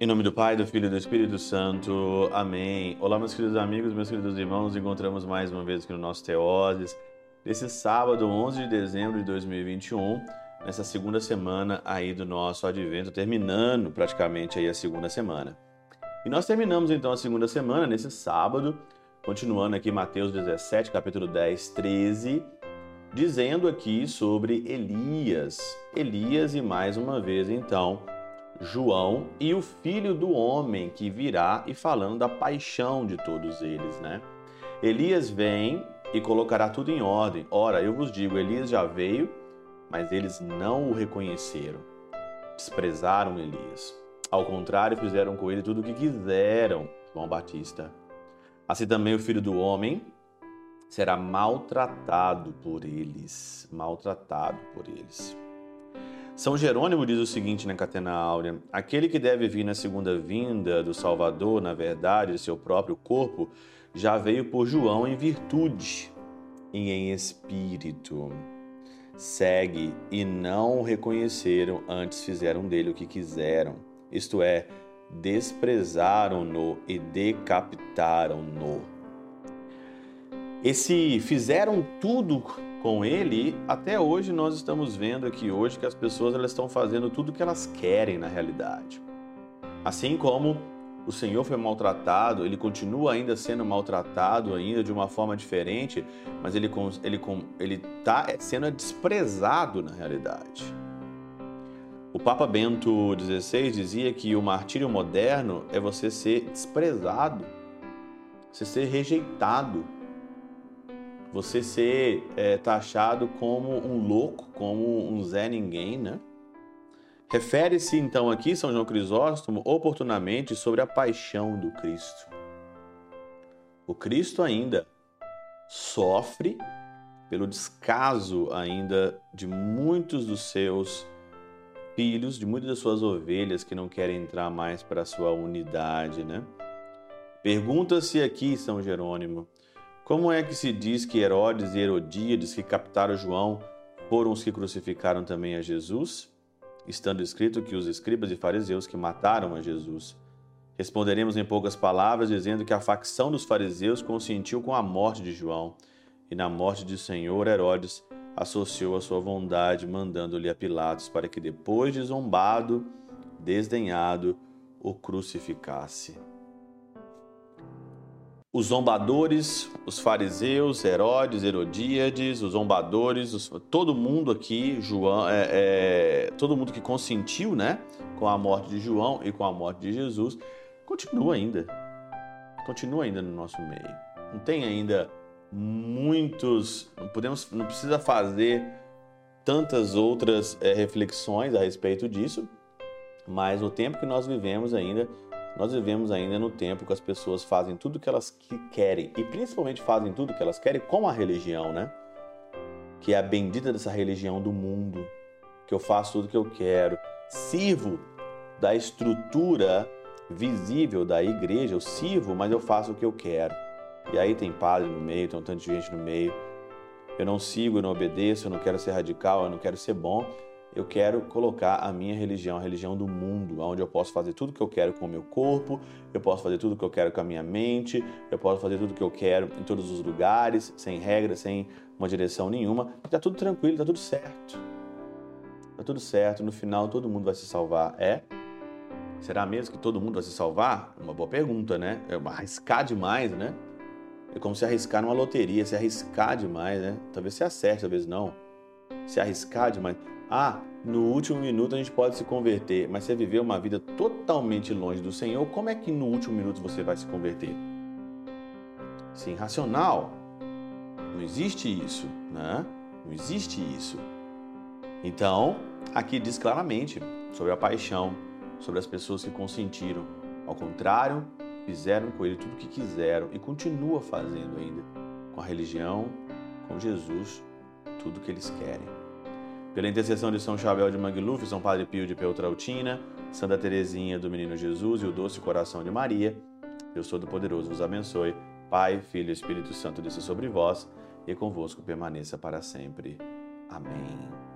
Em nome do Pai, do Filho e do Espírito Santo. Amém. Olá, meus queridos amigos, meus queridos irmãos. Encontramos mais uma vez aqui no nosso Teoses. Nesse sábado, 11 de dezembro de 2021, nessa segunda semana aí do nosso advento, terminando praticamente aí a segunda semana. E nós terminamos então a segunda semana nesse sábado, continuando aqui Mateus 17, capítulo 10, 13, dizendo aqui sobre Elias. Elias e mais uma vez então João e o filho do homem que virá e falando da paixão de todos eles, né? Elias vem e colocará tudo em ordem. Ora, eu vos digo, Elias já veio, mas eles não o reconheceram. Desprezaram Elias. Ao contrário, fizeram com ele tudo o que quiseram. João Batista. Assim também o filho do homem será maltratado por eles. Maltratado por eles. São Jerônimo diz o seguinte na Catena Áurea: aquele que deve vir na segunda vinda do Salvador, na verdade, de seu próprio corpo, já veio por João em virtude e em espírito. Segue e não o reconheceram, antes fizeram dele o que quiseram, isto é, desprezaram-no e decapitaram-no. Esse fizeram tudo com ele, até hoje nós estamos vendo aqui hoje que as pessoas elas estão fazendo tudo o que elas querem na realidade. Assim como o Senhor foi maltratado, ele continua ainda sendo maltratado ainda de uma forma diferente, mas ele ele ele está sendo desprezado na realidade. O Papa Bento XVI dizia que o martírio moderno é você ser desprezado, você ser rejeitado você ser é, taxado como um louco, como um Zé Ninguém, né? Refere-se então aqui, São João Crisóstomo, oportunamente sobre a paixão do Cristo. O Cristo ainda sofre pelo descaso ainda de muitos dos seus filhos, de muitas das suas ovelhas que não querem entrar mais para a sua unidade, né? Pergunta-se aqui, São Jerônimo, como é que se diz que Herodes e Herodíades, que captaram João, foram os que crucificaram também a Jesus? Estando escrito que os escribas e fariseus que mataram a Jesus. Responderemos em poucas palavras, dizendo que a facção dos fariseus consentiu com a morte de João, e na morte de Senhor Herodes associou a sua vontade, mandando-lhe a Pilatos para que, depois de zombado, desdenhado, o crucificasse os zombadores, os fariseus, Herodes, Herodíades, os zombadores, os, todo mundo aqui, João, é, é, todo mundo que consentiu, né, com a morte de João e com a morte de Jesus, continua ainda, continua ainda no nosso meio. Não tem ainda muitos, não podemos, não precisa fazer tantas outras é, reflexões a respeito disso, mas no tempo que nós vivemos ainda nós vivemos ainda no tempo que as pessoas fazem tudo o que elas querem e principalmente fazem tudo o que elas querem com a religião, né? Que é a bendita dessa religião do mundo, que eu faço tudo o que eu quero, sirvo da estrutura visível da igreja, eu sirvo, mas eu faço o que eu quero. E aí tem padre no meio, tem um tanto de gente no meio. Eu não sigo, eu não obedeço, eu não quero ser radical, eu não quero ser bom, eu quero colocar a minha religião, a religião do mundo, onde eu posso fazer tudo que eu quero com o meu corpo, eu posso fazer tudo que eu quero com a minha mente, eu posso fazer tudo que eu quero em todos os lugares, sem regra, sem uma direção nenhuma. Tá tudo tranquilo, tá tudo certo. Tá tudo certo, no final todo mundo vai se salvar. É? Será mesmo que todo mundo vai se salvar? Uma boa pergunta, né? É arriscar demais, né? É como se arriscar numa loteria, se arriscar demais, né? Talvez se acerte, talvez não. Se arriscar demais. Ah, no último minuto a gente pode se converter, mas você viveu uma vida totalmente longe do Senhor, como é que no último minuto você vai se converter? Sim, racional. Não existe isso, né? Não existe isso. Então, aqui diz claramente sobre a paixão, sobre as pessoas que consentiram. Ao contrário, fizeram com ele tudo o que quiseram e continua fazendo ainda com a religião, com Jesus, tudo o que eles querem. Pela intercessão de São Chabel de Mangluf, São Padre Pio de Peltrautina, Santa Teresinha do Menino Jesus e o Doce Coração de Maria, Deus Todo-Poderoso vos abençoe. Pai, Filho e Espírito Santo desça sobre vós e convosco permaneça para sempre. Amém.